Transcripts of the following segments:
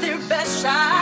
their best shot.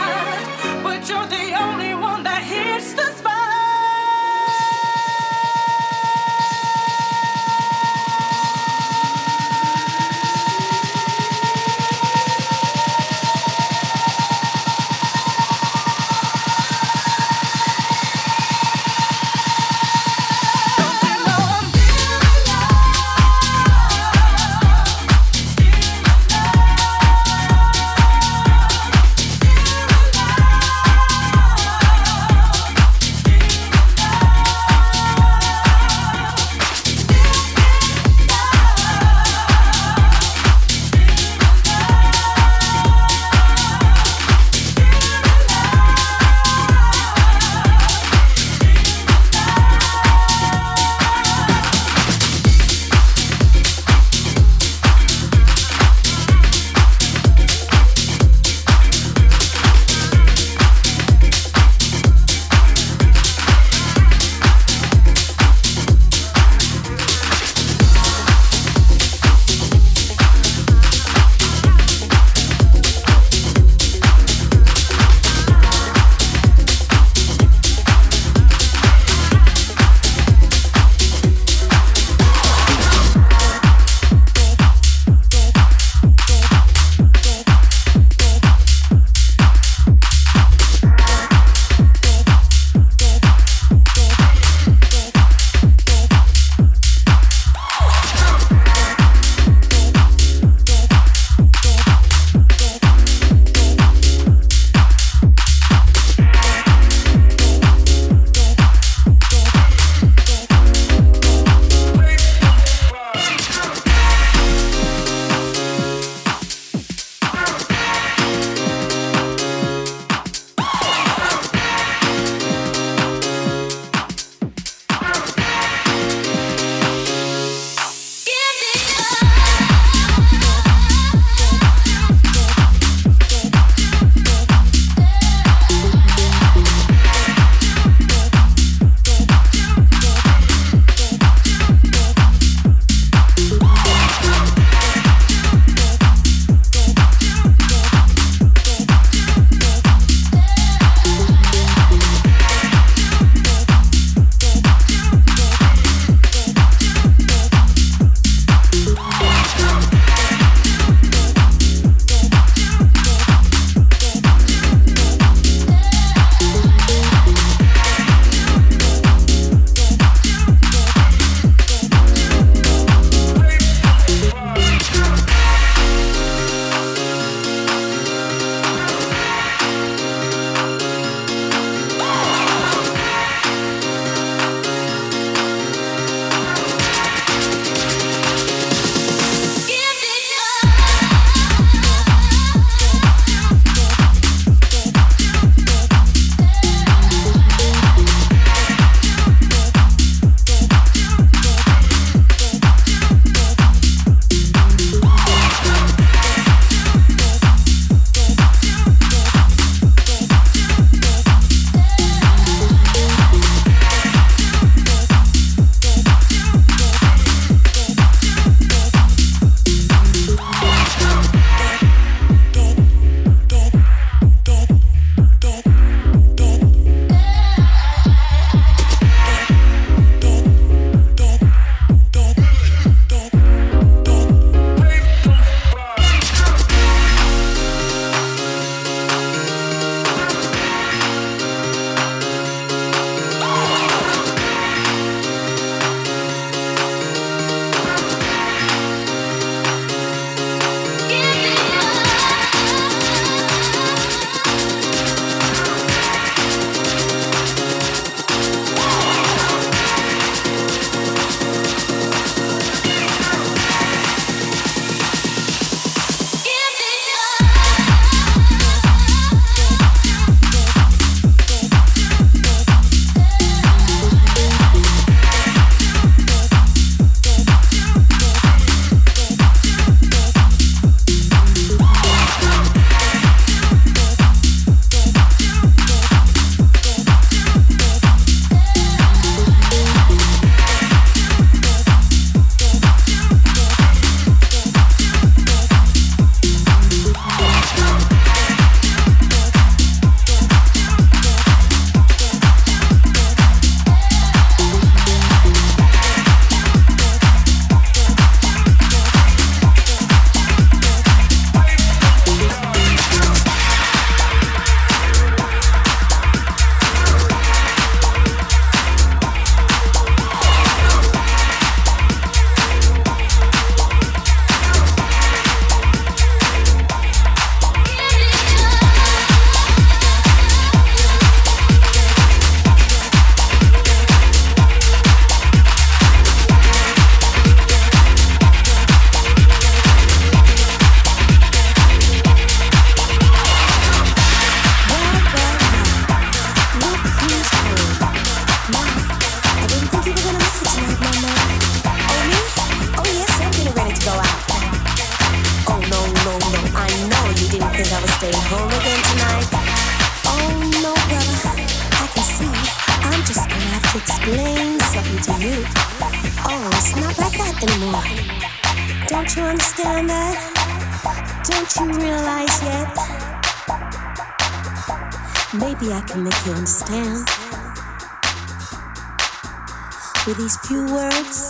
These few words.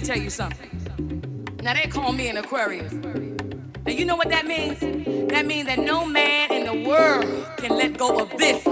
Tell you something. Now they call me an Aquarius. And you know what that means? That means that no man in the world can let go of this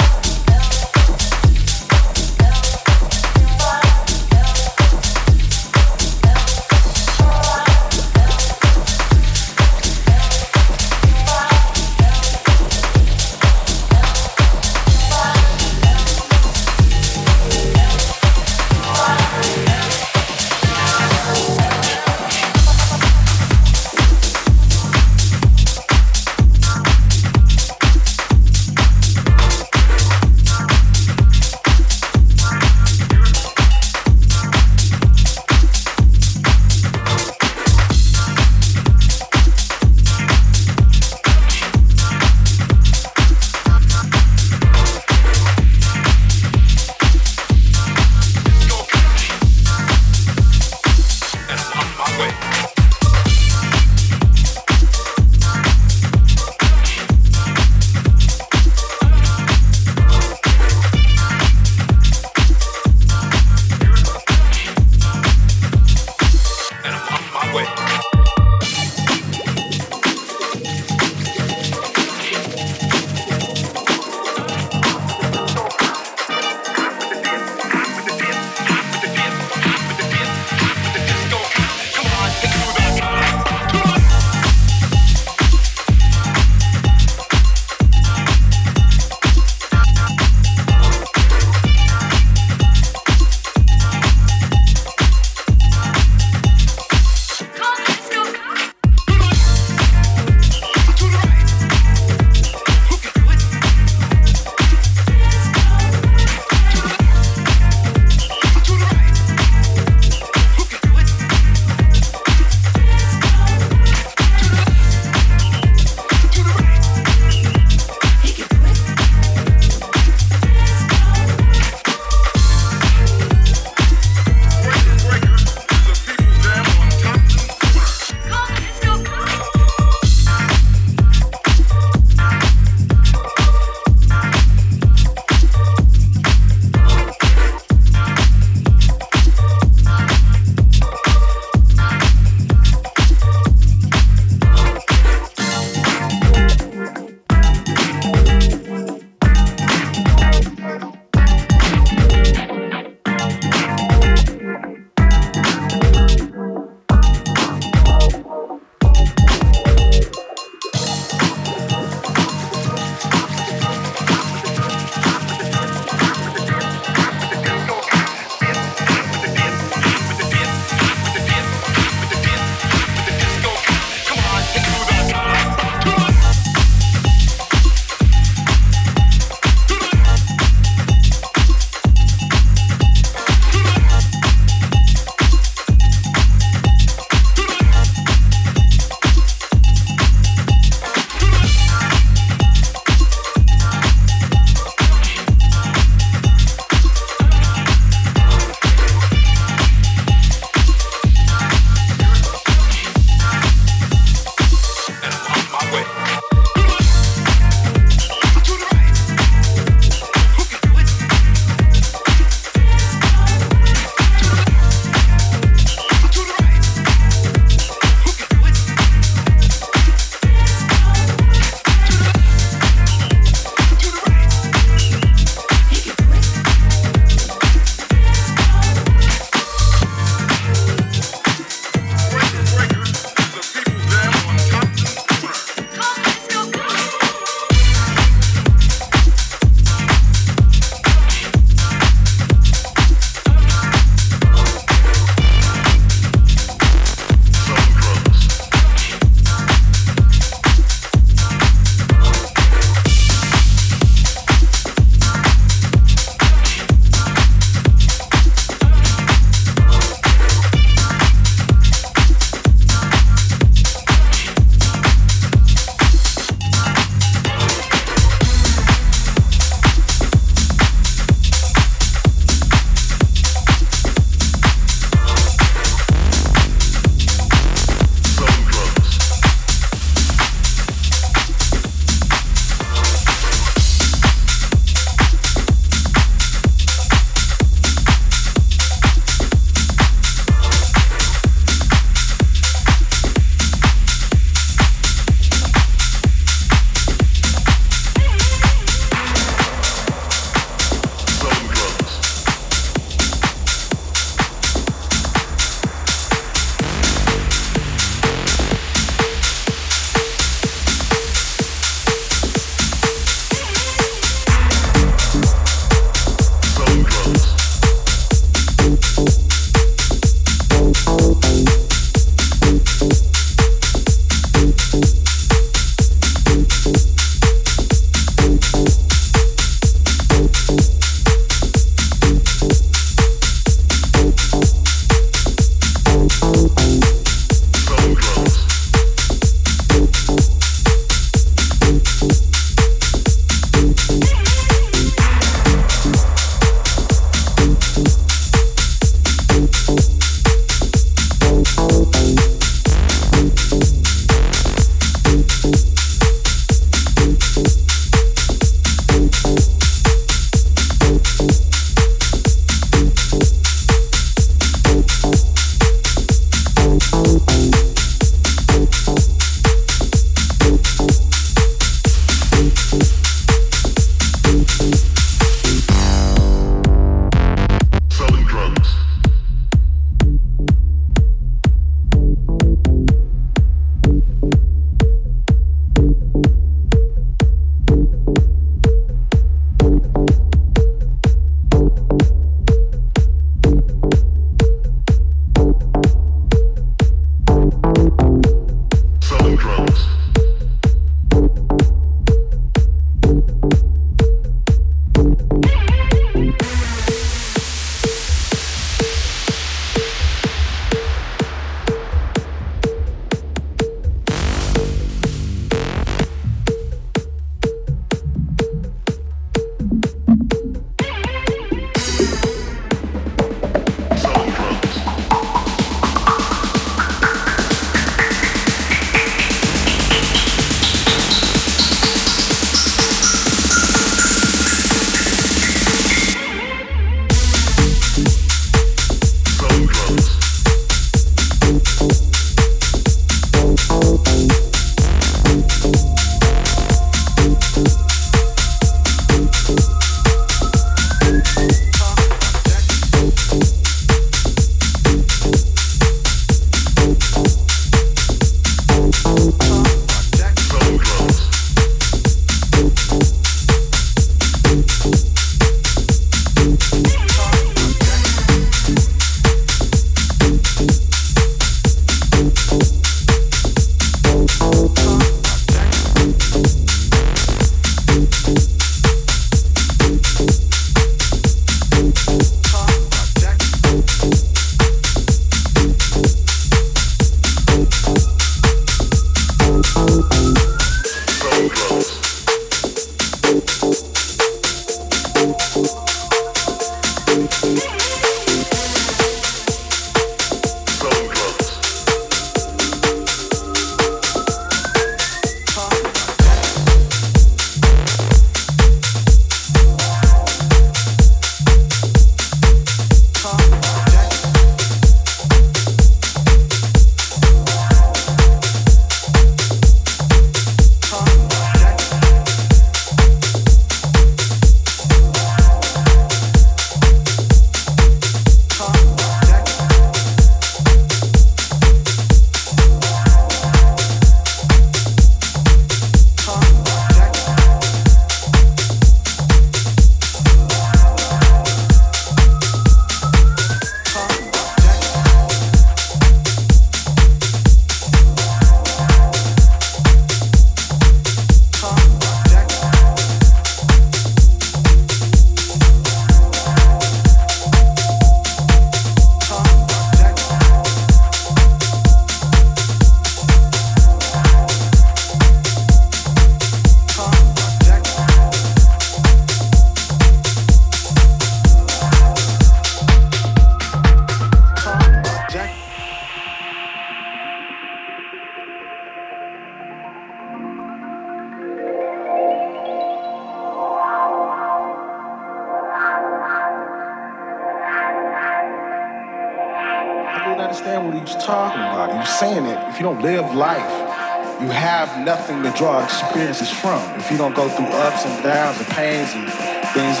you don't live life, you have nothing to draw experiences from. If you don't go through ups and downs and pains and things,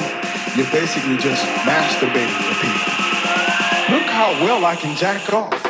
you're basically just masturbating for people. Look how well I can jack off.